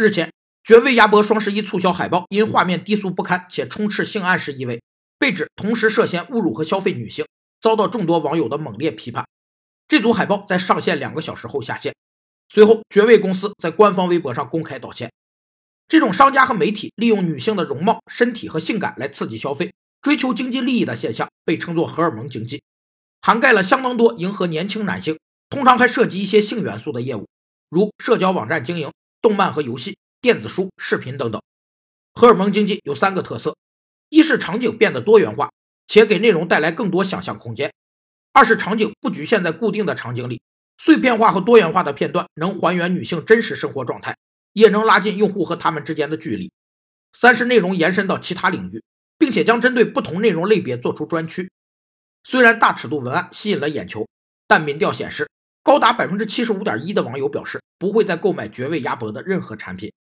日前，绝味鸭脖双十一促销海报因画面低俗不堪且充斥性暗示意味，被指同时涉嫌侮辱和消费女性，遭到众多网友的猛烈批判。这组海报在上线两个小时后下线，随后绝味公司在官方微博上公开道歉。这种商家和媒体利用女性的容貌、身体和性感来刺激消费、追求经济利益的现象，被称作荷尔蒙经济，涵盖了相当多迎合年轻男性，通常还涉及一些性元素的业务，如社交网站经营。动漫和游戏、电子书、视频等等，荷尔蒙经济有三个特色：一是场景变得多元化，且给内容带来更多想象空间；二是场景不局限在固定的场景里，碎片化和多元化的片段能还原女性真实生活状态，也能拉近用户和他们之间的距离；三是内容延伸到其他领域，并且将针对不同内容类别做出专区。虽然大尺度文案吸引了眼球，但民调显示。高达百分之七十五点一的网友表示不会再购买绝味鸭脖的任何产品。